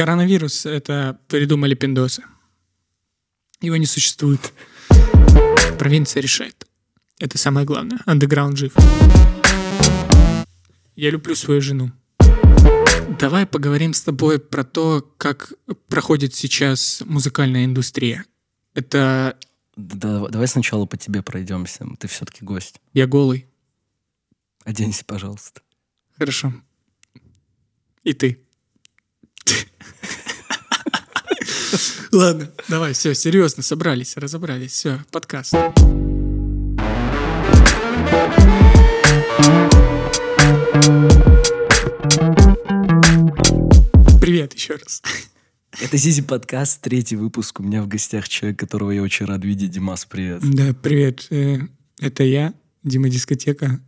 Коронавирус — это придумали пиндосы. Его не существует. Провинция решает. Это самое главное. Андеграунд жив. Я люблю свою жену. Давай поговорим с тобой про то, как проходит сейчас музыкальная индустрия. Это Да, давай сначала по тебе пройдемся. Ты все-таки гость. я голый. Оденься, пожалуйста. Хорошо. И ты. Ладно, давай, все, серьезно, собрались, разобрались, все, подкаст. Привет еще раз. Это Зизи подкаст, третий выпуск. У меня в гостях человек, которого я очень рад видеть. Димас, привет. Да, привет. э, Это я, Дима Дискотека.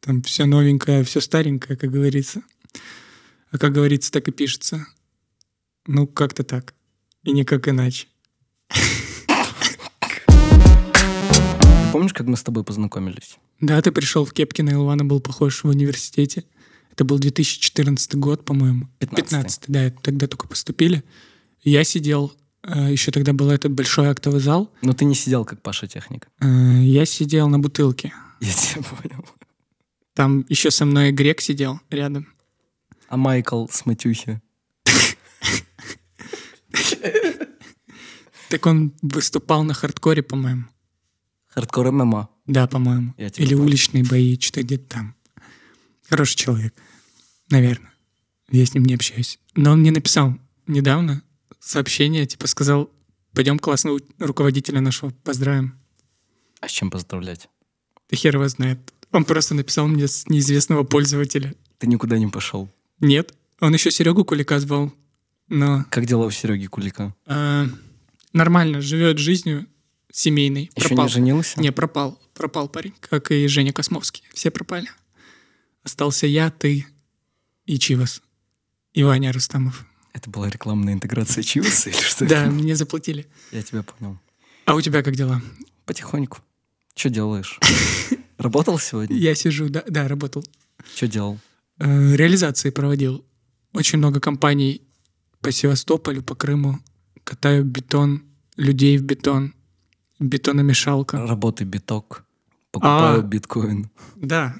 Там все новенькое, все старенькое, как говорится. А как говорится, так и пишется. Ну, как-то так. И никак иначе. Помнишь, как мы с тобой познакомились? Да, ты пришел в кепке на Илвана, был похож в университете. Это был 2014 год, по-моему. 15-й. 15 да, тогда только поступили. Я сидел, э, еще тогда был этот большой актовый зал. Но ты не сидел, как Паша Техник. Э, Я сидел на бутылке. Я тебя понял. Там еще со мной грек сидел рядом. А Майкл с Матюхи? Так он выступал на хардкоре, по-моему. Хардкор ММА. Да, по-моему. Тебя Или уличные бои, что-то где-то там. Хороший человек. Наверное. Я с ним не общаюсь. Но он мне написал недавно сообщение, типа сказал, пойдем классного руководителя нашего поздравим. А с чем поздравлять? Да хер его знает. Он просто написал мне с неизвестного пользователя. Ты никуда не пошел. Нет. Он еще Серегу Кулика звал. Но Как дела у Сереги Кулика? э, нормально, живет жизнью семейной. Еще Пропал. не женился? Не, пропал. Пропал парень, как и Женя Космовский. Все пропали. Остался я, ты и Чивас. И Ваня Рустамов. Это была рекламная интеграция Чиваса или что Да, мне заплатили. Я тебя понял. А у тебя как дела? Потихоньку. Что делаешь? Работал сегодня? Я сижу, да, да, работал. Что делал? Э, Реализации проводил. Очень много компаний по Севастополю, по Крыму. Катаю бетон, людей в бетон. Бетономешалка. Работы биток. Покупаю А. биткоин. Да,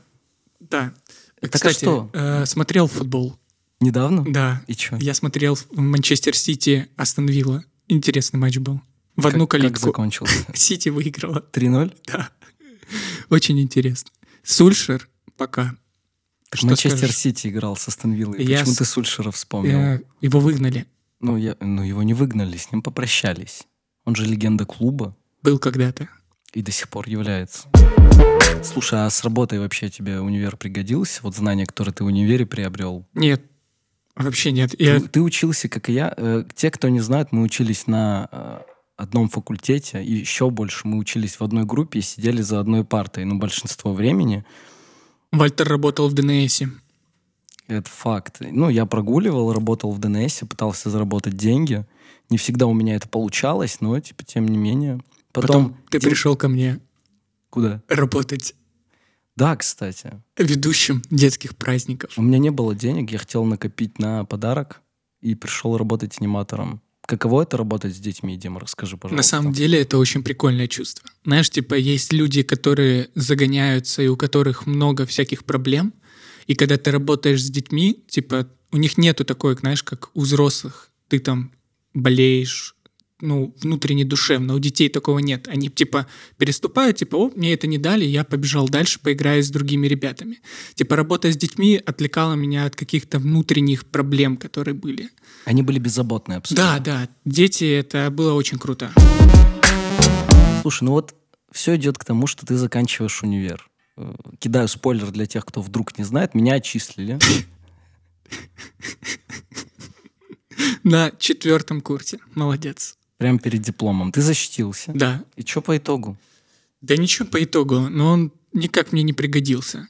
да. Так а Кстати, что? э, смотрел футбол. Недавно? Да, И что? Я смотрел в Манчестер Сити Астон Вилла. Интересный матч был. В одну Как калитку. закончился? Сити выиграла. 3-0? Да. Очень интересно. Сульшер пока. Что Манчестер скажешь? Сити играл с Астон Виллой. Я Почему с- ты Сульшера вспомнил? Э, Его выгнали. Ну, я, ну, его не выгнали, с ним попрощались. Он же легенда клуба Был когда-то. и до сих пор является. Слушай, а с работой вообще тебе универ пригодился? Вот знания, которые ты в универе приобрел? Нет. Вообще нет. Я... Ты, ты учился, как и я. Э, те, кто не знает, мы учились на э, одном факультете, и еще больше мы учились в одной группе и сидели за одной партой. Но большинство времени Вальтер работал в ДНСе. Это факт. Ну, я прогуливал, работал в ДНС, пытался заработать деньги. Не всегда у меня это получалось, но, типа, тем не менее. Потом... Потом ты Дим- пришел ко мне Куда? работать Да, кстати. ведущим детских праздников. У меня не было денег, я хотел накопить на подарок и пришел работать аниматором. Каково это работать с детьми, Дима? Расскажи, пожалуйста. На самом деле это очень прикольное чувство. Знаешь, типа есть люди, которые загоняются и у которых много всяких проблем, и когда ты работаешь с детьми, типа у них нету такой, знаешь, как у взрослых. Ты там болеешь, ну, внутренне душевно. У детей такого нет. Они, типа, переступают, типа, о, мне это не дали, я побежал дальше, поиграю с другими ребятами. Типа, работа с детьми отвлекала меня от каких-то внутренних проблем, которые были. Они были беззаботные абсолютно. Да, да, дети, это было очень круто. Слушай, ну вот все идет к тому, что ты заканчиваешь универ. Э, Кидаю спойлер для тех, кто вдруг не знает. Меня отчислили. На четвертом курсе. Молодец. Прямо перед дипломом. Ты защитился. Да. И что по итогу? Да ничего по итогу, но он никак мне не пригодился.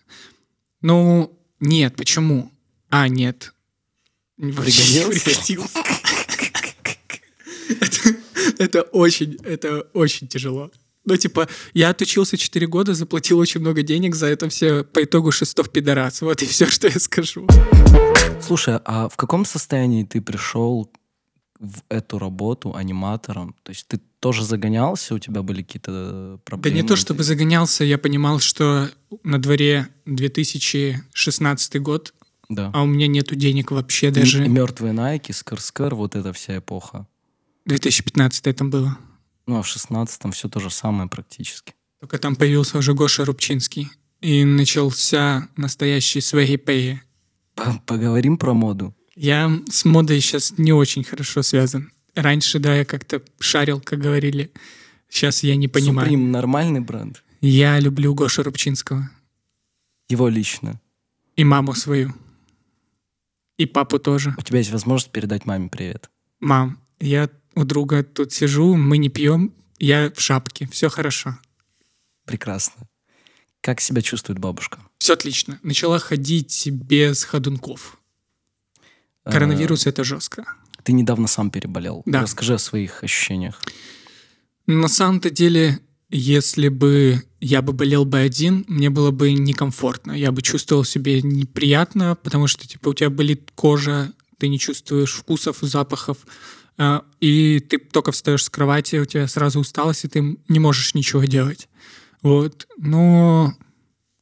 Ну, нет, почему? А, нет. Вообще Пригодился? Это очень, это очень тяжело. Ну, типа, я отучился 4 года, заплатил очень много денег за это все, по итогу шестов пидорас. Вот и все, что я скажу. Слушай, а в каком состоянии ты пришел в эту работу аниматором? То есть ты тоже загонялся, у тебя были какие-то проблемы? Да не то чтобы загонялся, я понимал, что на дворе 2016 год, Да. а у меня нету денег вообще даже. Мертвые Найки, Скр-Скр, вот эта вся эпоха. 2015 там было. Ну, а в 16-м все то же самое практически. Только там появился уже Гоша Рубчинский. И начался настоящий свегипеи. Поговорим про моду. Я с модой сейчас не очень хорошо связан. Раньше, да, я как-то шарил, как говорили. Сейчас я не понимаю. Supreme нормальный бренд? Я люблю Гошу Рубчинского. Его лично. И маму свою. И папу тоже. У тебя есть возможность передать маме привет. Мам, я у друга тут сижу, мы не пьем, я в шапке, все хорошо. Прекрасно. Как себя чувствует бабушка? Все отлично. Начала ходить без ходунков. Коронавирус это жестко. Э, Ты недавно сам переболел. Да. Расскажи о своих ощущениях. На самом-то деле, если бы я бы болел бы один, мне было бы некомфортно. Я бы чувствовал себя неприятно, потому что типа у тебя болит кожа, ты не чувствуешь вкусов, запахов, а, и ты только встаешь с кровати, у тебя сразу усталость, и ты не можешь ничего делать. Вот. Но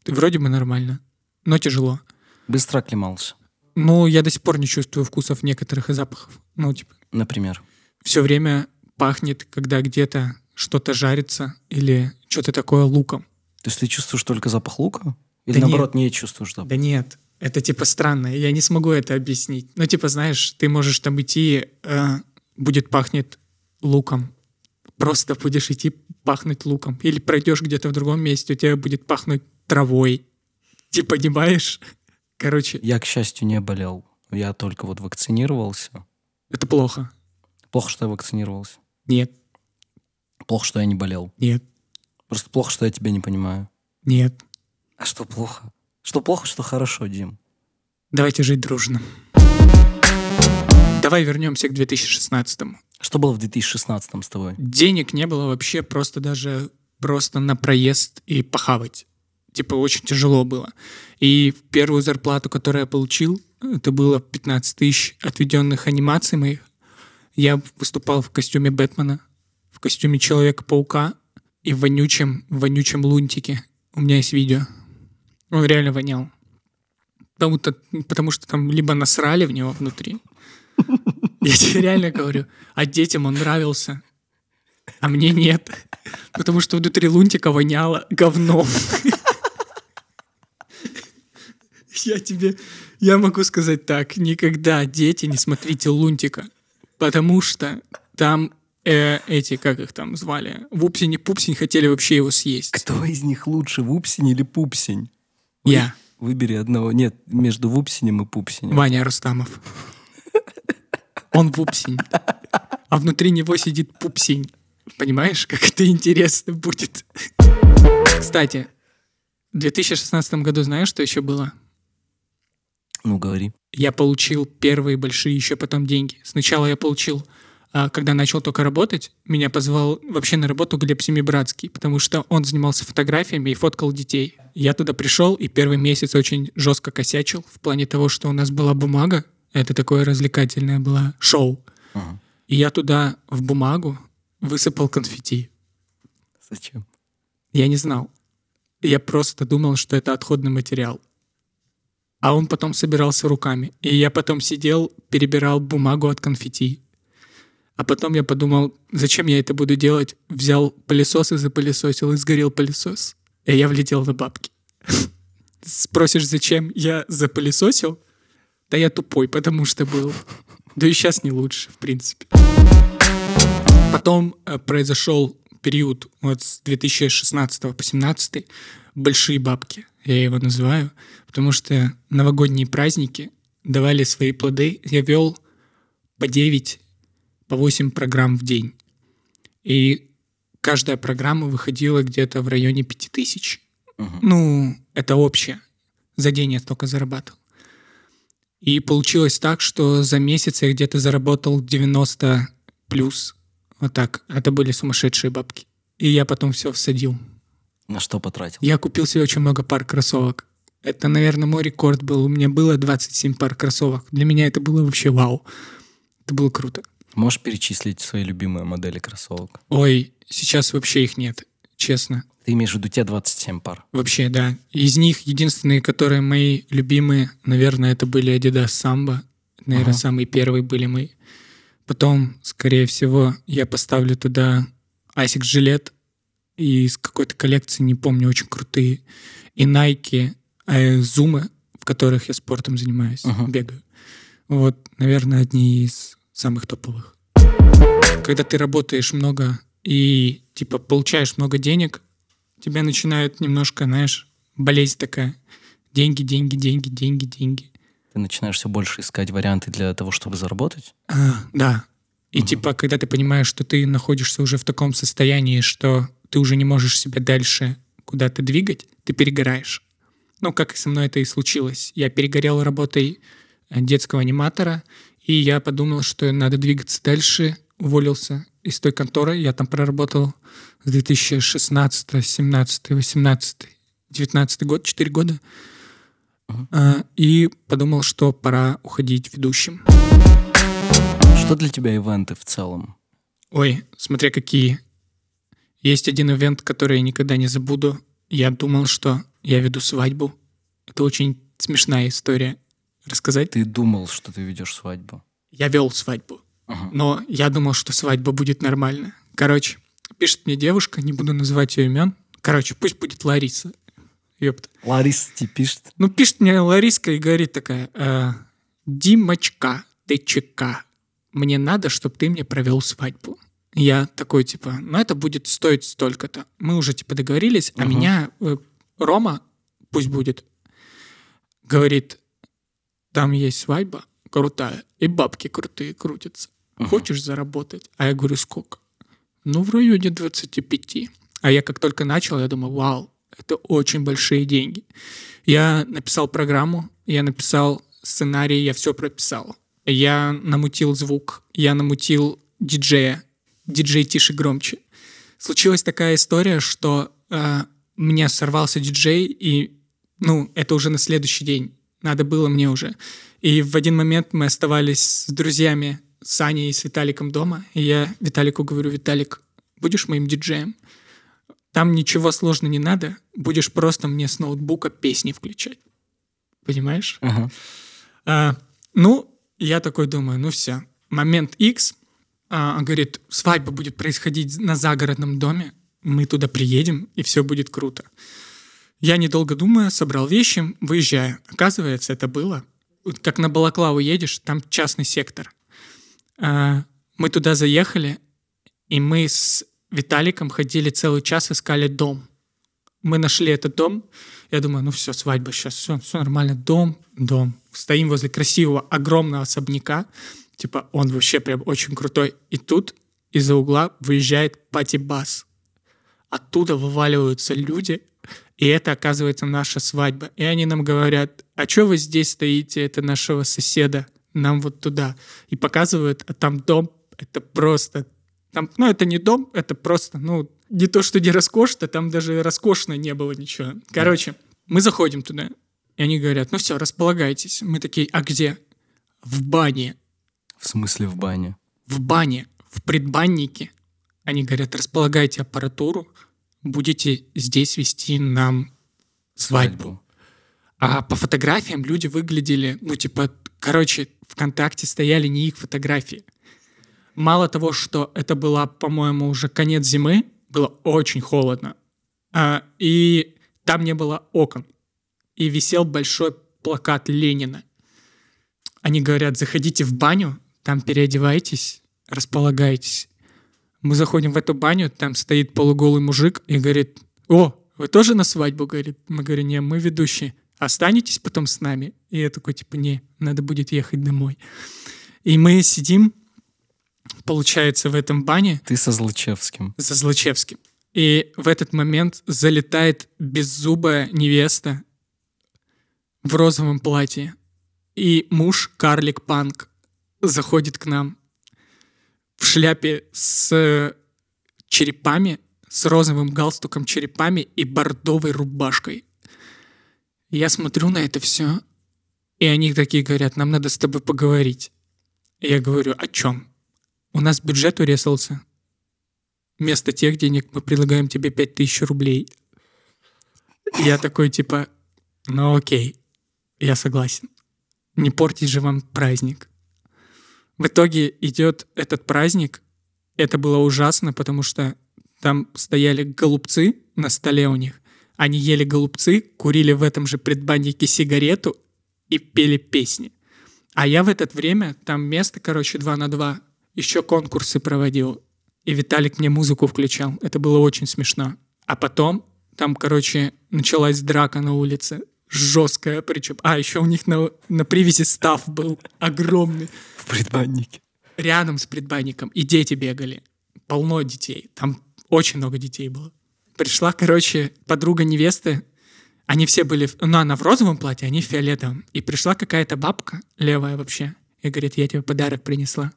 вроде бы нормально, но тяжело. Быстро оклемался, Ну, я до сих пор не чувствую вкусов некоторых и запахов. Ну, типа, например. все время пахнет, когда где-то что-то жарится или что-то такое луком. То есть ты чувствуешь только запах лука? Или Да наоборот, не чувствуешь запах? Да нет, это типа странно, я не смогу это объяснить. Ну, типа, знаешь, ты можешь там идти, э, будет пахнет луком. Просто будешь идти пахнуть луком. Или пройдешь где-то в другом месте, у тебя будет пахнуть травой. Ты понимаешь? Короче, Я, к счастью, не болел. Я только вот вакцинировался. это плохо. Плохо, что я вакцинировался. Нет, Плохо, что я не болел. нет, Просто плохо, что я тебя не понимаю. нет. А что плохо? Что плохо, что хорошо, Дим? Давайте жить дружно. Давай вернемся к 2016 Что было в 2016 с тобой? Денег не было вообще просто даже просто на проезд и похавать. Типа очень тяжело было. И первую зарплату, которую я получил, это было 15 тысяч отведенных анимаций моих. Я выступал в костюме Бэтмена, в костюме Человека-паука и в вонючем, вонючем лунтике. У меня есть видео. Он реально вонял. Потому, то потому что там либо насрали в него внутри. Я тебе реально говорю. А детям он нравился, а мне нет. Потому что внутри лунтика воняло говном. Я тебе... Я могу сказать так. Никогда, дети, не смотрите лунтика. Потому что там э, эти, как их там звали, Вупсень и Пупсень хотели вообще его съесть. Кто из них лучше, Вупсень или Пупсень? Я, Выбери одного. Нет, между Вупсенем и Пупсенем. Ваня Рустамов. Он Вупсень. А внутри него сидит Пупсень. Понимаешь, как это интересно будет? Кстати, в 2016 году знаешь, что еще было? Ну, говори. я получил первые большие еще потом деньги. Сначала я получил, а, когда начал только работать, меня позвал вообще на работу Глеб Семибратский, потому что он занимался фотографиями и фоткал детей. Я туда пришел и первый месяц очень жестко косячил в плане того, что у нас была бумага, это такое развлекательное было шоу. Ага. И я туда в бумагу высыпал конфетти. Зачем? Я не знал. Я просто думал, что это отходный материал. А он потом собирался руками. И я потом сидел, перебирал бумагу от конфетти. А потом я подумал, зачем я это буду делать? Взял пылесос и запылесосил, и сгорел пылесос. И я влетел на бабки. Спросишь, зачем я запылесосил? Да я тупой, потому что был. Да и сейчас не лучше, в принципе. Потом э, произошел период вот с 2016 по 2017 большие бабки, я его называю, потому что новогодние праздники давали свои плоды. Я вел по 9, по 8 программ в день. И каждая программа выходила где-то в районе 5000. Мгм. Ну, это общее. За день я столько зарабатывал. И получилось так, что за месяц я где-то заработал 90 плюс. Вот так. Это были сумасшедшие бабки. И я потом все всадил. На что потратил? Я купил себе очень много пар кроссовок. Это, наверное, мой рекорд был. У меня было 27 пар кроссовок. Для меня это было вообще вау. Это было круто. Можешь перечислить свои любимые модели кроссовок? Ой, сейчас вообще их нет, честно. Ты имеешь в виду те 27 пар? Вообще, да. Из них единственные, которые мои любимые, наверное, это были Adidas Samba. Наверное, Ага. самые первые были мои. Потом, скорее всего, я поставлю туда Asics жилет из какой-то коллекции, не помню, очень крутые. И Nike, э, в которых я спортом занимаюсь, Ага. бегаю. Вот, наверное, одни из самых топовых. Когда ты работаешь много и, типа, получаешь много денег, тебя начинает немножко, знаешь, болезнь такая. Деньги, деньги, деньги, деньги, деньги. Ты начинаешь все больше искать варианты для того, чтобы заработать? А, да. И Мгм. типа, когда ты понимаешь, что ты находишься уже в таком состоянии, что ты уже не можешь себя дальше куда-то двигать, ты перегораешь. Ну, как и со мной это и случилось. Я перегорел работой э, детского аниматора, и я подумал, что надо двигаться дальше, уволился из той конторы. Я там проработал с 2016, 17, 18, 19 год, 4 года. А, И подумал, что пора уходить ведущим. Что для тебя ивенты в целом? Ой, смотря какие. Есть один ивент, который я никогда не забуду. Я думал, что я веду свадьбу. Это очень смешная история. Рассказать? Ты думал, что ты ведешь свадьбу? Я вел свадьбу, Ага. но я думал, что свадьба будет нормально. Короче, пишет мне девушка, не буду называть ее имен. Короче, пусть будет Лариса. Ёпта. Лариса тебе пишет. Ну, пишет мне Лариска и говорит такая, «Э, Димочка, ты ЧК, мне надо, чтобы ты мне провел свадьбу. Я такой, типа, ну, это будет стоить столько-то. Мы уже, типа, договорились, а меня э, Рома, пусть будет, говорит, там есть свадьба крутая, и бабки крутые крутятся. Ага. Хочешь заработать? А я говорю, сколько? Ну, в районе 25. А я как только начал, я думаю, вау, это очень большие деньги. Я написал программу, я написал сценарий, я все прописал. Я намутил звук, я намутил диджея. Диджей тише громче. Случилась такая история, что э, у меня сорвался диджей, и, ну, это уже на следующий день. Надо было мне уже. И в один момент мы оставались с друзьями, с Аней и с Виталиком дома. И я Виталику говорю, Виталик, будешь моим диджеем? Там ничего сложного не надо, будешь просто мне с ноутбука песни включать. Понимаешь? Ага. А, ну, я такой думаю, ну все. Момент X, он говорит, свадьба будет происходить на загородном доме, мы туда приедем, и все будет круто. Я, недолго думая, собрал вещи, выезжаю. Оказывается, это было. Как на Балаклаву едешь, там частный сектор. А, мы туда заехали, и мы с Виталиком ходили целый час, искали дом. Мы нашли этот дом. Я думаю, ну все, свадьба сейчас, все, все нормально. Дом, дом. Стоим возле красивого, огромного особняка. Типа, он вообще прям очень крутой. И тут из-за угла выезжает пати-бас. Оттуда вываливаются люди, и это, оказывается, наша свадьба. И они нам говорят, а что вы здесь стоите, это нашего соседа, нам вот туда. И показывают, а там дом, это просто... Там, ну, это не дом, это просто, ну, не то, что не роскошно, там даже роскошно не было ничего. Короче, мы заходим туда, и они говорят, ну все, располагайтесь. Мы такие, а где? В бане. В смысле в бане? В бане, в предбаннике. Они говорят, располагайте аппаратуру, будете здесь вести нам свадьбу. А по фотографиям люди выглядели, ну, типа, короче, ВКонтакте стояли не их фотографии. Мало того, что это была, по-моему, уже конец зимы, было очень холодно. А, и там не было окон. И висел большой плакат Ленина. Они говорят, заходите в баню, там переодевайтесь, располагайтесь. Мы заходим в эту баню, там стоит полуголый мужик и говорит, о, вы тоже на свадьбу, говорит. Мы говорим, не, мы ведущие. Останетесь потом с нами? И я такой, типа, не, надо будет ехать домой. И мы сидим, получается, в этом бане Ты со Злачевским. за Злачевским. И в этот момент залетает беззубая невеста в розовом платье. И муж, карлик панк, заходит к нам в шляпе с черепами, с розовым галстуком черепами и бордовой рубашкой. Я смотрю на это все, и они такие говорят, нам надо с тобой поговорить. Я говорю, о чем? у нас бюджет урезался. Вместо тех денег мы предлагаем тебе 5000 рублей. Я такой, типа, ну окей, я согласен. Не портить же вам праздник. В итоге идет этот праздник. Это было ужасно, потому что там стояли голубцы на столе у них. Они ели голубцы, курили в этом же предбаннике сигарету и пели песни. А я в это время, там место, короче, 2 на 2, еще конкурсы проводил. И Виталик мне музыку включал. Это было очень смешно. А потом там, короче, началась драка на улице. Жесткая причем. А, еще у них на, на привязи став был огромный. В предбаннике. Рядом с предбанником. И дети бегали. Полно детей. Там очень много детей было. Пришла, короче, подруга невесты. Они все были... Ну, она в розовом платье, они в фиолетовом. И пришла какая-то бабка, левая вообще, и говорит, я тебе подарок принесла.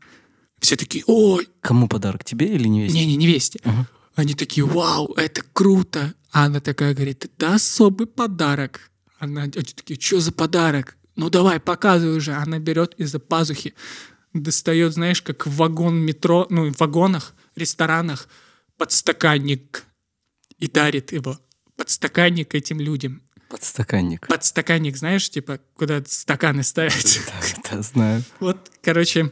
Все такие, ой. Кому подарок? Тебе или невесте? Не-не, невесте. Ага. Они такие, вау, это круто. А она такая говорит, это особый подарок. Она, они такие, что за подарок? Ну давай, показывай уже. Она берет из-за пазухи, достает, знаешь, как в вагон метро, ну, в вагонах, ресторанах, подстаканник и дарит его. Подстаканник этим людям. Подстаканник. Подстаканник, знаешь, типа, куда стаканы ставить. Да, да, знаю. Вот, короче,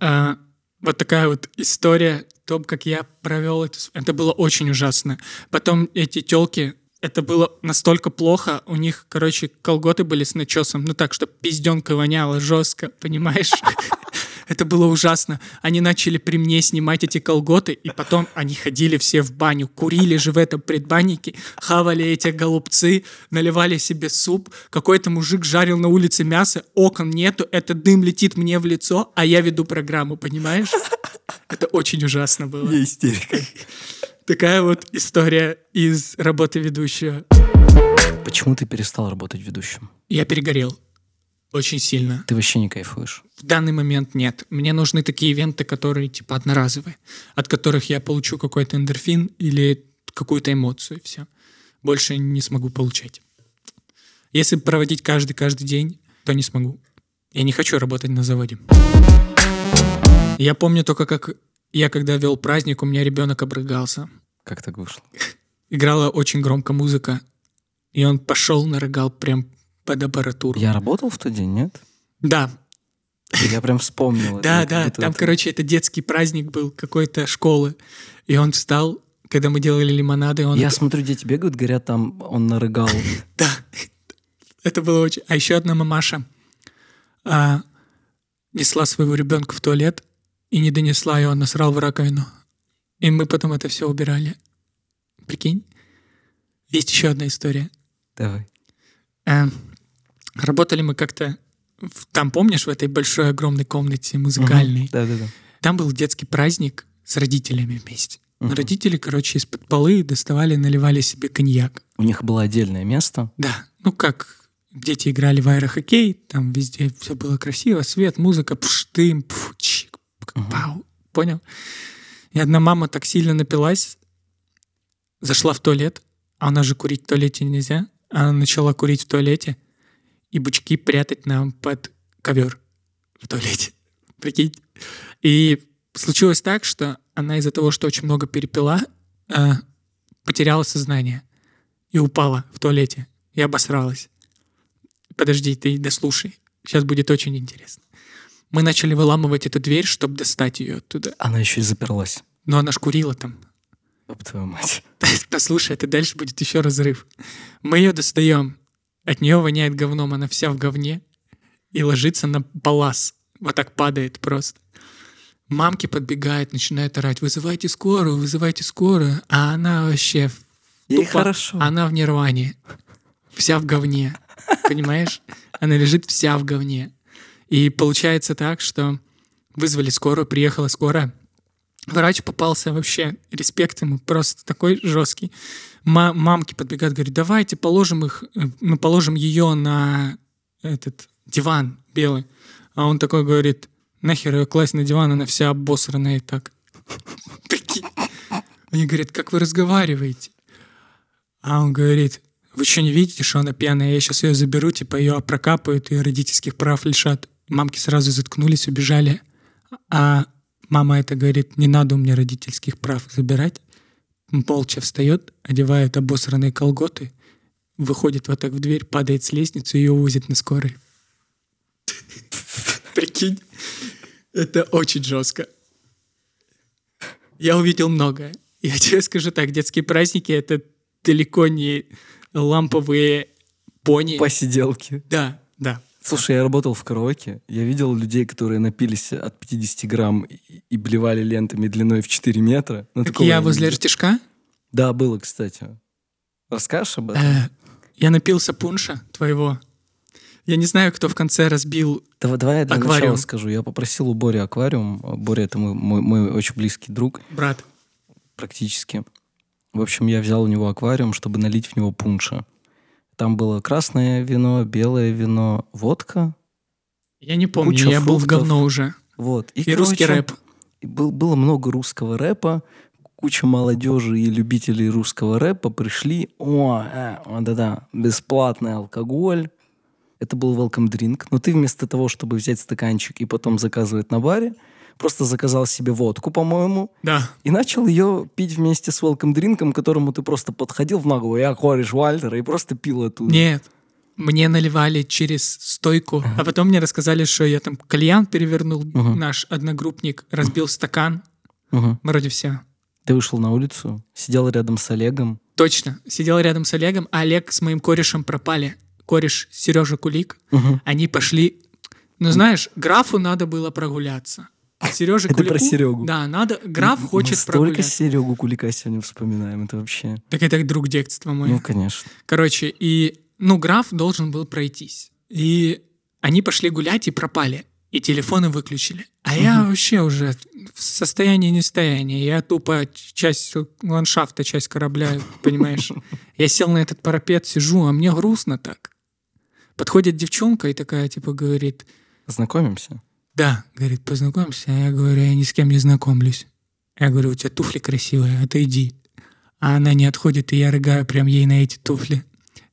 а, вот такая вот история о том, как я провел это. Это было очень ужасно. Потом эти телки, это было настолько плохо, у них, короче, колготы были с начесом, ну так, что пизденка воняла жестко, понимаешь? Это было ужасно. Они начали при мне снимать эти колготы, и потом они ходили все в баню, курили же в этом предбаннике, хавали эти голубцы, наливали себе суп. Какой-то мужик жарил на улице мясо, окон нету, этот дым летит мне в лицо, а я веду программу, понимаешь? Это очень ужасно было. Я истерика. Такая вот история из работы ведущего. Почему ты перестал работать ведущим? Я перегорел. Очень сильно. Ты вообще не кайфуешь? В данный момент нет. Мне нужны такие ивенты, которые типа одноразовые, от которых я получу какой-то эндорфин или какую-то эмоцию, все. Больше не смогу получать. Если проводить каждый-каждый день, то не смогу. Я не хочу работать на заводе. Я помню только, как я когда вел праздник, у меня ребенок обрыгался. Как так вышло? Играла очень громко музыка, и он пошел, нарыгал прям под аппаратуру. Я работал в тот день, нет? Да, Я прям вспомнил. Да, да, там, короче, это детский праздник был какой-то школы. И он встал, когда мы делали лимонады, он... Я смотрю, дети бегают, говорят, там он нарыгал. Да, это было очень... А еще одна мамаша а, несла своего ребенка в туалет и не донесла, и он насрал в раковину. И мы потом это все убирали. Прикинь? Есть еще одна история. Давай. А, работали мы как-то... Там, помнишь, в этой большой огромной комнате музыкальной? Да, да, да. Там был детский праздник с родителями вместе. Мгм. Родители, короче, из-под полы доставали, наливали себе коньяк. У них было отдельное место. Да, ну как дети играли в аэрохоккей, там везде все было красиво, свет, музыка, пш, дым, пф, Мгм. пау. Понял? И одна мама так сильно напилась, зашла в туалет, а у нас же курить в туалете нельзя. Она начала курить в туалете и бычки прятать нам под ковер в туалете. Прикинь? И случилось так, что она из-за того, что очень много перепила, э, потеряла сознание и упала в туалете и обосралась. Подожди, ты дослушай. Сейчас будет очень интересно. Мы начали выламывать эту дверь, чтобы достать ее оттуда. Она еще и заперлась. Но она ж курила там. Об твою мать. Послушай, это дальше будет еще разрыв. Мы ее достаем. От нее воняет говном, она вся в говне. И ложится на палас. Вот так падает просто. Мамки подбегают, начинают орать. Вызывайте скорую, вызывайте скорую. А она вообще... Ей тупо- хорошо. Она в нирване. Вся в говне. Понимаешь? Она лежит вся в говне. И получается так, что вызвали скорую, приехала скорая. Врач попался вообще, респект ему, просто такой жесткий. Ма- мамки подбегают, говорят, давайте положим их, э, ну, положим ее на этот диван белый. А он такой говорит, нахер ее класть на диван, она вся обосранная и так. Прикинь. Они говорят, как вы разговариваете? А он говорит, вы что, не видите, что она пьяная? Я сейчас ее заберу, типа ее прокапают и родительских прав лишат. Мамки сразу заткнулись, убежали. А Мама это говорит, не надо у меня родительских прав забирать. Молча встает, одевает обосранные колготы, выходит вот так в дверь, падает с лестницы и ее увозит на скорой. Прикинь, это очень жестко. Я увидел многое. Я тебе скажу так, детские праздники — это далеко не ламповые пони. Посиделки. Да, да. Слушай, я работал в караоке. Я видел людей, которые напились от 50 грамм и, и блевали лентами длиной в 4 метра. Но так я возле ртишка? Да, было, кстати. Расскажешь об этом? Э, я напился пунша твоего. Я не знаю, кто в конце разбил Давай, давай я для аквариум. начала скажу. Я попросил у Бори аквариум. Боря — это мой, мой, мой очень близкий друг. Брат. Практически. В общем, я взял у него аквариум, чтобы налить в него пунша. Там было красное вино, белое вино, водка. Я не помню, я фруктов. был в говно уже. Вот. И, и короче, русский рэп. Был, было много русского рэпа, куча молодежи и любителей русского рэпа пришли. О, э, да-да, бесплатный алкоголь. Это был welcome drink. Но ты вместо того, чтобы взять стаканчик и потом заказывать на баре, просто заказал себе водку, по-моему. Да. И начал ее пить вместе с welcome дринком, к которому ты просто подходил в наглую, я кореш Вальтера, и просто пил оттуда. Нет. Мне наливали через стойку, а потом мне рассказали, что я там кальян перевернул, uh-huh. наш одногруппник разбил стакан. Uh-huh. Вроде все. Ты вышел на улицу, сидел рядом с Олегом. Точно, сидел рядом с Олегом, а Олег с моим корешем пропали. Кореш Сережа Кулик. Uh-huh. Они пошли... Ну, знаешь, графу надо было прогуляться. Сережа Это про Серегу. Да, надо. Граф Мы хочет столько Серегу Кулика сегодня вспоминаем, это вообще. Так это друг детства мой. Ну, конечно. Короче, и, ну, граф должен был пройтись. И они пошли гулять и пропали. И телефоны выключили. А угу. я вообще уже в состоянии нестояния. Я тупо часть ландшафта, часть корабля, понимаешь? Я сел на этот парапет, сижу, а мне грустно так. Подходит девчонка и такая, типа, говорит... Знакомимся? Да, говорит, познакомься. Я говорю, я ни с кем не знакомлюсь. Я говорю, у тебя туфли красивые, отойди. А она не отходит, и я рыгаю прям ей на эти туфли.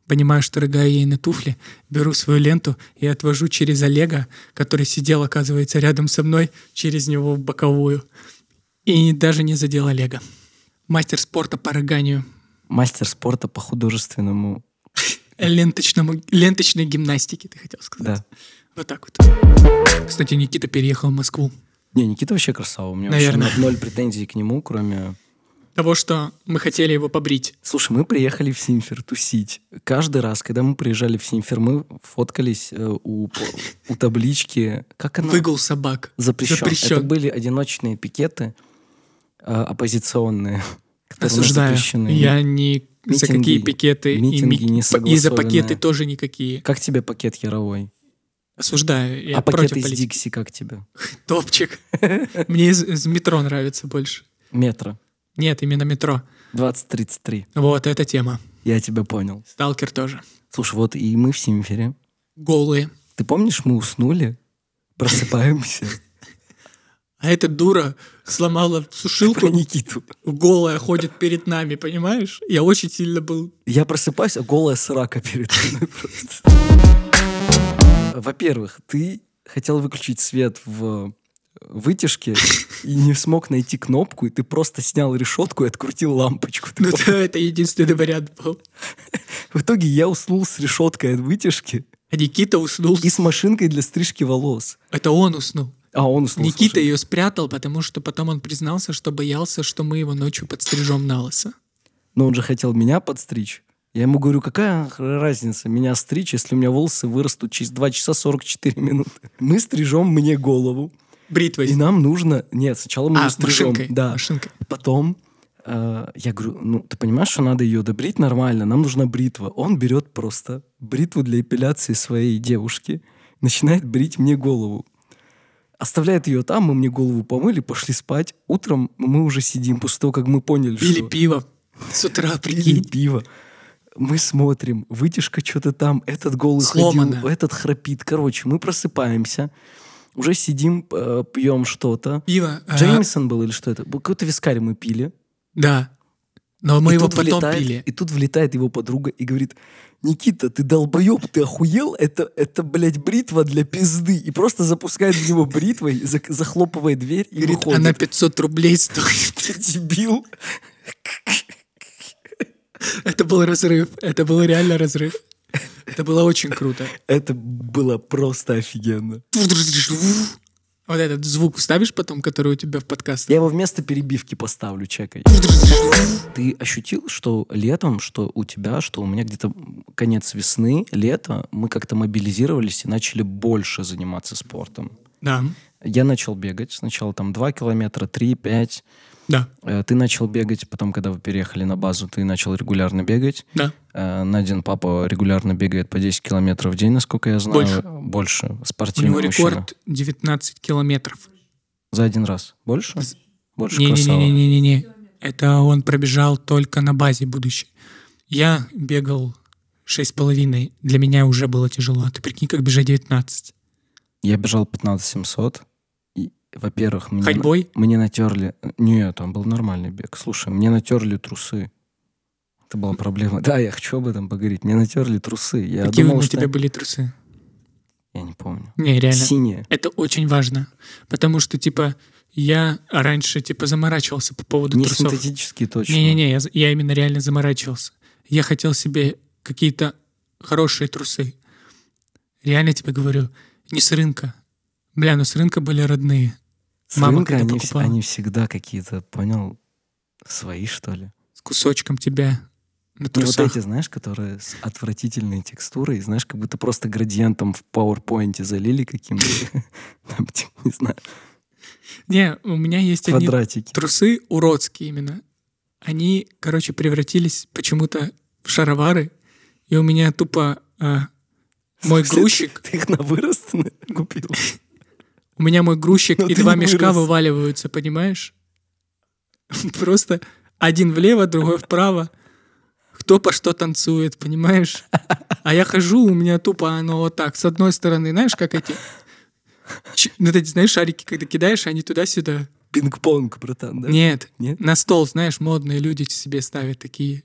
Понимаю, что рыгаю ей на туфли, беру свою ленту и отвожу через Олега, который сидел, оказывается, рядом со мной, через него в боковую. И даже не задел Олега. Мастер спорта по рыганию. Мастер спорта по художественному... Ленточному, ленточной гимнастике, ты хотел сказать. Да. Вот так вот. Кстати, Никита переехал в Москву. Не, Никита вообще красава. У меня Наверное. вообще ноль претензий к нему, кроме... Того, что мы хотели его побрить. Слушай, мы приехали в Симфер тусить. Каждый раз, когда мы приезжали в Симфер, мы фоткались э, у, у таблички... Как она? Выгул собак. Запрещен. Запрещен. Это были одиночные пикеты э, оппозиционные. Осуждаю. Я ни митинги, за какие пикеты. Митинги и, ми... и за пакеты тоже никакие. Как тебе пакет Яровой? Осуждаю. Я а пакет из Дикси как тебе? Топчик. Мне из, из метро нравится больше. Метро? Нет, именно метро. 2033. Вот, эта тема. Я тебя понял. Сталкер тоже. Слушай, вот и мы в Симфере. Голые. Ты помнишь, мы уснули, просыпаемся. А эта дура сломала сушилку. Про Никиту. Голая ходит перед нами, понимаешь? Я очень сильно был... Я просыпаюсь, а голая срака перед мной просто. Во-первых, ты хотел выключить свет в вытяжке и не смог найти кнопку, и ты просто снял решетку и открутил лампочку. Ну да, это единственный вариант был. В итоге я уснул с решеткой от вытяжки. А Никита уснул. И с машинкой для стрижки волос. Это он уснул. А он уснул. Никита ее спрятал, потому что потом он признался, что боялся, что мы его ночью подстрижем на лысо. Но он же хотел меня подстричь. Я ему говорю, какая разница меня стричь, если у меня волосы вырастут через 2 часа 44 минуты. Мы стрижем мне голову. Бритвой. И нам нужно... Нет, сначала мы а, стрижем. Машинкой. Да. Машинкой. Потом э, я говорю, ну, ты понимаешь, что надо ее добрить нормально, нам нужна бритва. Он берет просто бритву для эпиляции своей девушки, начинает брить мне голову. Оставляет ее там, мы мне голову помыли, пошли спать. Утром мы уже сидим после того, как мы поняли, Пили что... пиво с утра, прикинь. Пили пиво мы смотрим, вытяжка что-то там, этот голый Сломано. ходил, этот храпит. Короче, мы просыпаемся, уже сидим, э, пьем что-то. Пиво. А Джеймисон а... был или что это? Какой-то вискарь мы пили. Да. Но мы И его потом влетает- пили. И тут влетает его подруга и говорит, Никита, ты долбоеб, ты охуел? Это, это, блядь, бритва для пизды. И просто запускает в него бритвой, захлопывает дверь и Говорит, выходит. она 500 рублей стоит. Ты дебил. Это был разрыв. Это был реально разрыв. Это было очень круто. Это было просто офигенно. Вот этот звук вставишь потом, который у тебя в подкастах? Я его вместо перебивки поставлю, чекай. Ты ощутил, что летом, что у тебя, что у меня где-то конец весны, лето, мы как-то мобилизировались и начали больше заниматься спортом. Да, Я начал бегать. Сначала там 2 километра, 3, 5. Да, Э, Ты начал бегать, потом, когда вы переехали на базу, ты начал регулярно бегать. да. Э, Надин папа регулярно бегает по 10 километров в день, насколько я знаю. Больше. Больше. У Спортивный него мужчина. рекорд 19 километров. За один раз. Больше? З- Больше красава. Не-не-не-не-не. Это он пробежал только на базе будущей. Я бегал 6,5. Для меня уже было тяжело. А Ты прикинь, как бежать 19. Я бежал 15 700. Во-первых, мне, Ходьбой? мне натерли... Нет, там был нормальный бег. Слушай, мне натерли трусы. Это была проблема. Да, я хочу об этом поговорить. Мне натерли трусы. Я Какие думал, у что... тебя были трусы? Я не помню. Не, реально. Синие. Это очень важно. Потому что, типа, я раньше, типа, заморачивался по поводу Не трусов. синтетические точно. Не-не-не, я, я именно реально заморачивался. Я хотел себе какие-то хорошие трусы. Реально тебе говорю, не с рынка. Бля, ну с рынка были родные. С Мама рынка они, покупала. они всегда какие-то, понял, свои, что ли? С кусочком тебя на вот трусах. эти, знаешь, которые с отвратительной текстурой, знаешь, как будто просто градиентом в PowerPoint залили каким-то, там, типа, не знаю, Не, у меня есть одни квадратики. трусы уродские именно. Они, короче, превратились почему-то в шаровары, и у меня тупо а, мой грузчик, Ты их на вырост купил? У меня мой грузчик Но и ты два мешка вырос. вываливаются, понимаешь? Просто один влево, другой вправо. Кто по что танцует, понимаешь? А я хожу, у меня тупо оно вот так. С одной стороны, знаешь, как эти... Ну, ты знаешь, шарики, когда кидаешь, они туда-сюда. Пинг-понг, братан, да? Нет, Нет? на стол, знаешь, модные люди себе ставят такие.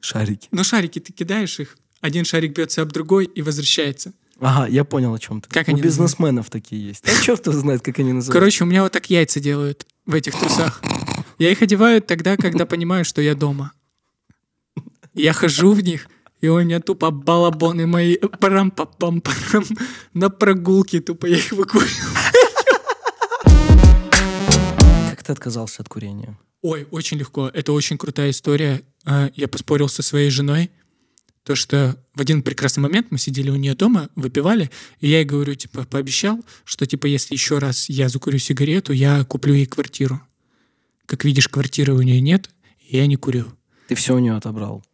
Шарики. Ну, шарики, ты кидаешь их, один шарик бьется об другой и возвращается. Ага, я понял, о чем ты. Как У они бизнесменов такие есть. А черт знает, как они называются. Короче, у меня вот так яйца делают в этих трусах. Я их одеваю тогда, когда понимаю, что я дома. Я хожу в них, и у меня тупо балабоны мои парам пам парам на прогулке тупо я их выкурю. Как ты отказался от курения? Ой, очень легко. Это очень крутая история. А, Я поспорил со своей женой, то, что в один прекрасный момент мы сидели у нее дома, выпивали, и я ей говорю, типа, пообещал, что, типа, если еще раз я закурю сигарету, я куплю ей квартиру. Как видишь, квартиры у нее нет, и я не курю. Ты все у нее отобрал.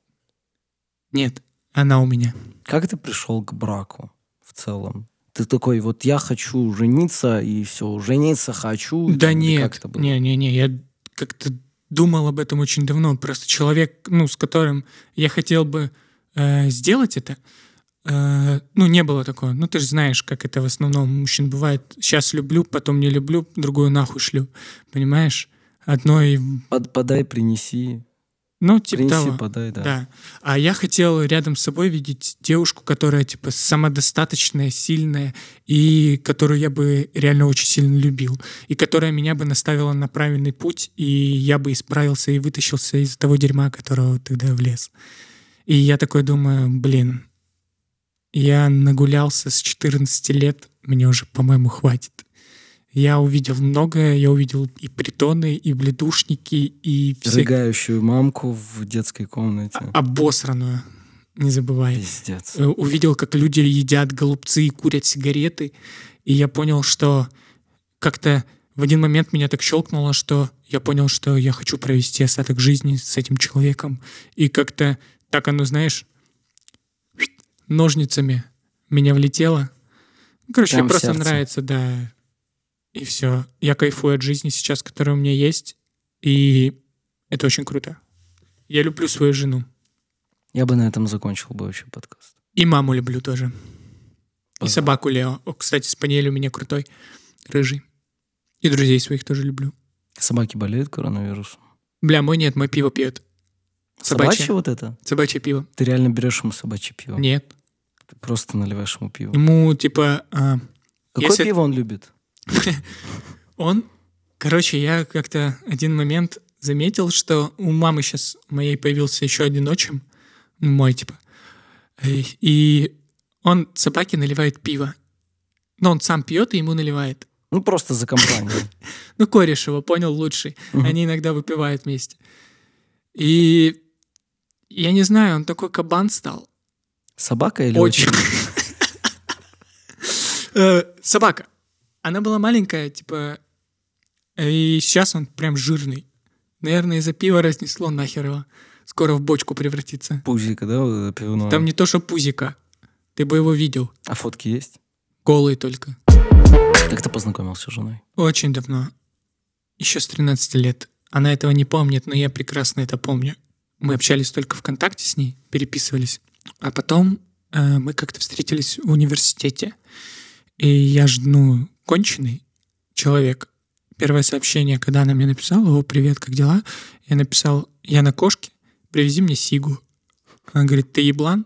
Нет, она у меня. Как ты пришел к браку в целом? Ты такой, вот я хочу жениться, и все, жениться хочу. Да там, нет, не-не-не, я как-то думал об этом очень давно. Просто человек, ну, с которым я хотел бы э, сделать это, э, ну, не было такого. Ну, ты же знаешь, как это в основном у мужчин бывает. Сейчас люблю, потом не люблю, другую нахуй шлю. Понимаешь? Одно и... Под- подай, принеси. Ну, типа принеси, того. подай, да. Да. А я хотел рядом с собой видеть девушку, которая, типа, самодостаточная, сильная, и которую я бы реально очень сильно любил, и которая меня бы наставила на правильный путь, и я бы исправился и вытащился из того дерьма, которого тогда влез. И я такой думаю, блин, я нагулялся с 14 лет, мне уже, по-моему, хватит. Я увидел многое, я увидел и притоны, и бледушники, и все Рыгающую мамку в детской комнате. обосранную, не забывай. Пиздец. Э, Увидел, как люди едят голубцы и курят сигареты, и я понял, что как-то в один момент меня так щелкнуло, что я понял, что я хочу провести остаток жизни с этим человеком. И как-то так оно, знаешь, ножницами меня влетело. Короче, Прям мне просто сердце. нравится, да. И все. Я кайфую от жизни сейчас, которая у меня есть. И это очень круто. Я люблю свою жену. Я бы на этом закончил бы вообще подкаст. И маму люблю тоже. И Пожалуйста. собаку Лео. О, кстати, спаниель у меня крутой, рыжий. И друзей своих тоже люблю. Собаки болеют коронавирусом? Бля, мой нет, мой пиво пьет. Собачье. Собачье вот это? Собачье пиво. Ты реально берешь ему собачье пиво? Нет. Ты просто наливаешь ему пиво. Ему, типа, а, Какое если- пиво он любит? он... Короче, я как-то один момент заметил, что у мамы сейчас моей появился еще один отчим, ну, мой, типа. И- И он собаке наливает пиво. Но он сам пьет и ему наливает. Ну, просто за компанию. Ну, кореш его понял лучший. Они иногда выпивают вместе. И я не знаю, он такой кабан стал. Собака или Очень. Э, Собака. Она была маленькая, типа, и сейчас он прям жирный. Наверное, из-за пива разнесло нахер его. Скоро в бочку превратится. Пузика, да, пивное? Там не то, что пузика. Ты бы его видел. А фотки есть? Голый только. Как ты познакомился с женой? Очень давно. Еще с 13 лет. Она этого не помнит, но я прекрасно это помню. Мы общались только ВКонтакте с ней, переписывались. А потом э, мы как-то встретились в университете. И я ж, ну, конченый человек. Первое сообщение, когда она мне написала, «О, привет, как дела?» Я написал, «Я на кошке, привези мне сигу». Она говорит, «Ты еблан?»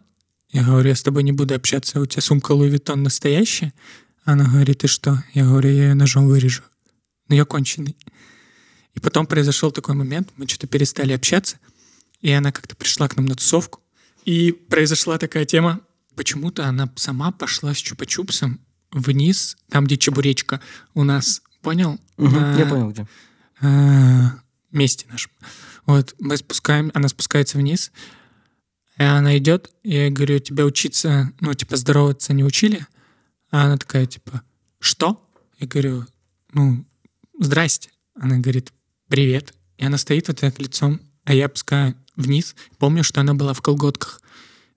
Я говорю, «Я с тобой не буду общаться, у тебя сумка Луи Виттон настоящая?» Она говорит, «И что?» Я говорю, «Я ее ножом вырежу». Но я конченый. И потом произошел такой момент, мы что-то перестали общаться, и она как-то пришла к нам на тусовку, и произошла такая тема, почему-то она сама пошла с чупа-чупсом вниз, там, где чебуречка у нас, понял? Мгм, На, Я понял, где. э, месте нашем. Вот, мы спускаем, она спускается вниз, и она идет, и я говорю, тебя учиться, ну, типа, здороваться не учили? А она такая, типа, что? Я говорю, ну, здрасте. Она говорит, привет. И она стоит вот так лицом, а я опускаю вниз. Помню, что она была в колготках.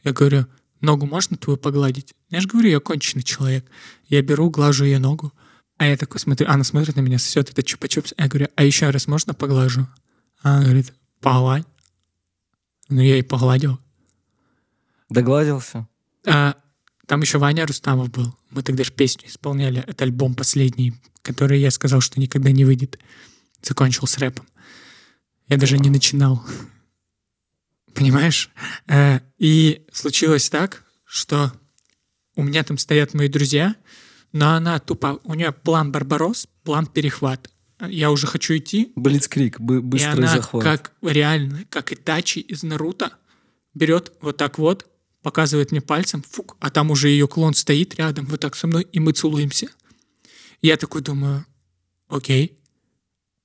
Я говорю, ногу можно твою погладить? Я же говорю, я конченый человек. Я беру, глажу ее ногу. А я такой смотрю, она смотрит на меня, сосет это чупа-чупс. Я говорю, а еще раз можно поглажу? Она говорит, погладь. Ну, я и погладил. Догладился? А, там еще Ваня Рустамов был. Мы тогда же песню исполняли. Это альбом последний, который я сказал, что никогда не выйдет. Закончил с рэпом. Я даже не начинал. Понимаешь? Э, И случилось так, что у меня там стоят мои друзья, но она тупо... У нее план Барбарос, план перехват. Я уже хочу идти, Блицкрик, бы- и быстрый она захват. как реально, как Итачи из Наруто, берет вот так вот, показывает мне пальцем, фук, а там уже ее клон стоит рядом, вот так со мной, и мы целуемся. Я такой думаю, окей.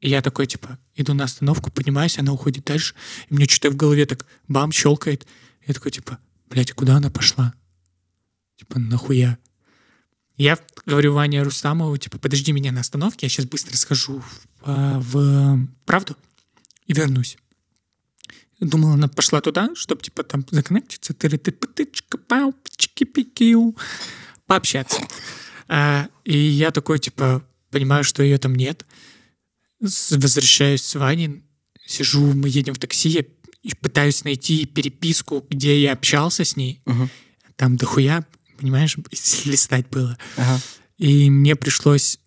И я такой, типа, иду на остановку, поднимаюсь, она уходит дальше, и мне что-то в голове так бам, щелкает. Я такой, типа, блядь, куда она пошла? Типа, нахуя? Я говорю Ване Рустамову, типа, подожди меня на остановке, я сейчас быстро схожу в, а, в правду и вернусь. Думала, она пошла туда, чтобы, типа, там законнектиться, тыры ты пытычка пау чики пикиу пообщаться. А, и я такой, типа, понимаю, что ее там нет. Возвращаюсь с Ваней, сижу, мы едем в такси, я и пытаюсь найти переписку, где я общался с ней. Мгм. Там дохуя, понимаешь, листать было. Ага. И мне пришлось,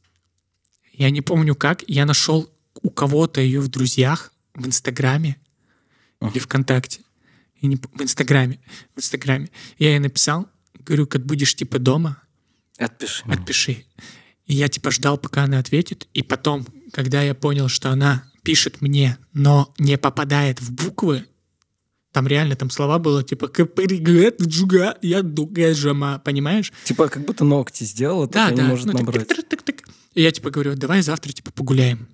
я не помню как, я нашел у кого-то ее в друзьях в Инстаграме Ага. или ВКонтакте. Я не в Инстаграме. В Инстаграме. Я ей написал, говорю, как будешь типа дома, Отпиши. отпиши. И я типа ждал, пока она ответит. И потом, когда я понял, что она пишет мне, но не попадает в буквы, там реально там слова было типа «Капригет, джуга, я дуга жама», понимаешь? Типа как будто ногти сделала, Да, да. не может ну, так, набрать. тык, тык, тык, тык. И я типа говорю, давай завтра типа погуляем.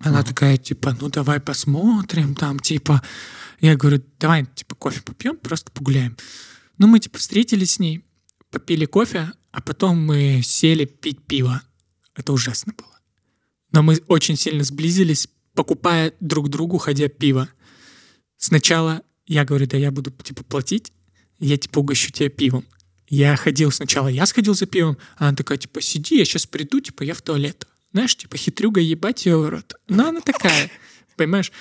Она такая, типа, ну давай посмотрим, там, типа. Я говорю, давай, типа, кофе попьем, просто погуляем. Ну, мы, типа, встретились с ней, попили кофе, а потом мы сели пить пиво. Это ужасно было. Но мы очень сильно сблизились, покупая друг другу, ходя пиво. Сначала я говорю, да я буду, типа, платить, я, типа, угощу тебя пивом. Я ходил сначала, я сходил за пивом, а она такая, типа, сиди, я сейчас приду, типа, я в туалет. Знаешь, типа, хитрюга ебать ее в рот. Но она такая, понимаешь?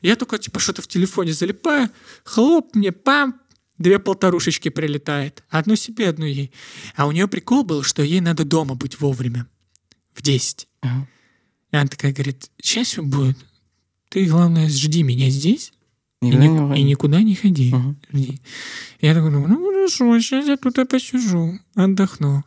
Я только, типа, что-то в телефоне залипаю, хлоп, мне пам, две полторушечки прилетает. Одну себе, одну ей. А у нее прикол был, что ей надо дома быть вовремя. В 10. Ага. И она такая говорит, сейчас все будет. Ты, главное, жди меня здесь. И, Никуда ни- не выходи. и никуда не ходи. Мгм. Жди. Я такой ну хорошо, сейчас я тут и посижу, отдохну.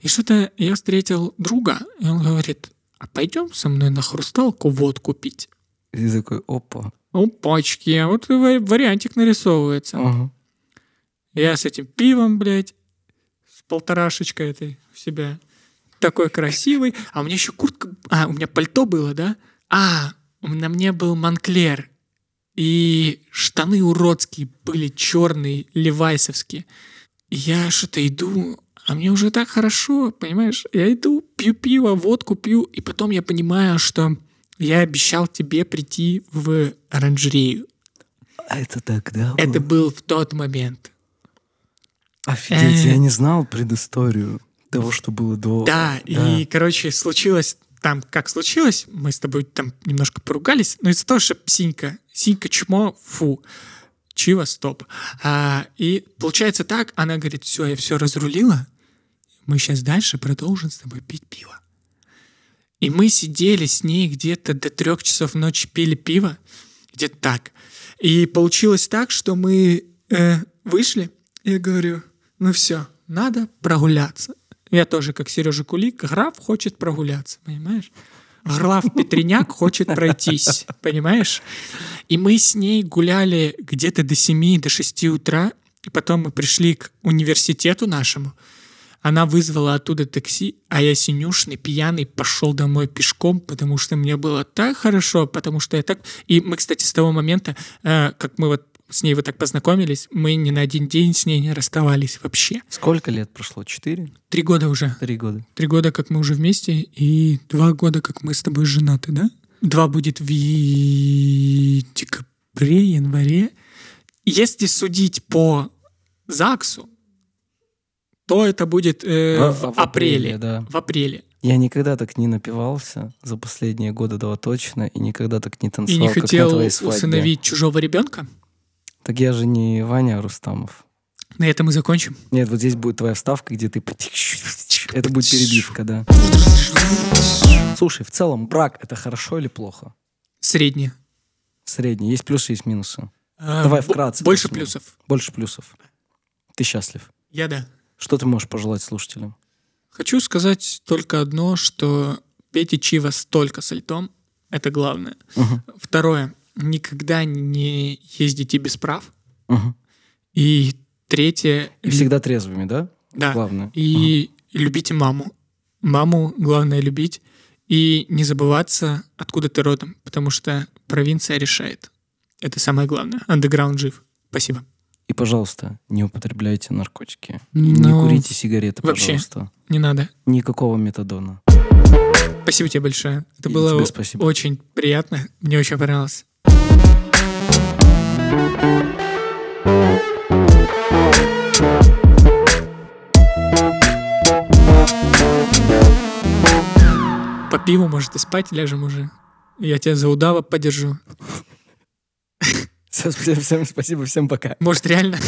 И что-то я встретил друга, и он говорит, а пойдем со мной на хрусталку водку пить. И такой, опа. Опачки, а вот и ва- вариантик нарисовывается. Ага. Я с этим пивом, блядь, с полторашечкой этой в себя. Такой красивый. А у меня еще куртка... А, у меня пальто было, да? А, на мне был Монклер. И штаны уродские были, черные, левайсовские. И я что-то иду, а мне уже так хорошо, понимаешь? Я иду, пью пиво, водку пью, и потом я понимаю, что я обещал тебе прийти в оранжерею. А это тогда Это был в тот момент. Офигеть, Э. я не знал предысторию того, что было до... Да, и, короче, случилось там, как случилось, мы с тобой там немножко поругались, но из-за того, что Синька, Синька чмо, фу, Чива, стоп. А, и получается так, она говорит, все, я все разрулила, мы сейчас дальше продолжим с тобой пить пиво. И мы сидели с ней где-то до трех часов ночи пили пиво, где-то так. И получилось так, что мы э, вышли, я говорю, ну все, надо прогуляться. Я тоже, как Сережа Кулик, граф хочет прогуляться, понимаешь? Граф Петриняк хочет пройтись, понимаешь? И мы с ней гуляли где-то до 7, до 6 утра, и потом мы пришли к университету нашему. Она вызвала оттуда такси, а я синюшный, пьяный, пошел домой пешком, потому что мне было так хорошо, потому что я так... И мы, кстати, с того момента, э, как мы вот с ней вот так познакомились, мы ни на один день с ней не расставались вообще. Сколько лет прошло? Четыре? Три года уже. Три года. Три года, как мы уже вместе, и два года, как мы с тобой женаты, да? Два будет в и- декабре, январе. Если судить по ЗАГСу, то это будет э, А, в, в апреле. апреле, да. В апреле. Я никогда так не напивался за последние года два точно, и никогда так не И танцевал, не как на хотел твоей свадьбе. усыновить чужого ребенка. Так я же не Ваня Рустамов. На этом мы закончим. Нет, вот здесь будет твоя вставка, где ты... Это будет перебивка, да. Слушай, в целом, брак — это хорошо или плохо? Среднее. Средний. Есть плюсы, есть минусы. А, Давай вкратце Больше посмотрим. плюсов. Больше плюсов. Ты счастлив. Я да. Что ты можешь пожелать слушателям? Хочу сказать только одно, что пейте чива столько со льдом. Это главное. Второе. Никогда не ездите без прав. мгм. И третье. И всегда трезвыми, да? Да. Главное. И любите маму. Маму главное любить. И не забываться, откуда ты родом, потому что провинция решает. Это самое главное. Андеграунд жив. Спасибо. И, пожалуйста, не употребляйте наркотики. Не Ну, курите сигареты, вообще. пожалуйста. Не надо. Никакого метадона. Спасибо тебе большое. Это И было очень приятно. Мне очень понравилось. По пиву, может, и спать ляжем уже. Я тебя за удава подержу. Всем, всем спасибо, всем пока. Может, реально?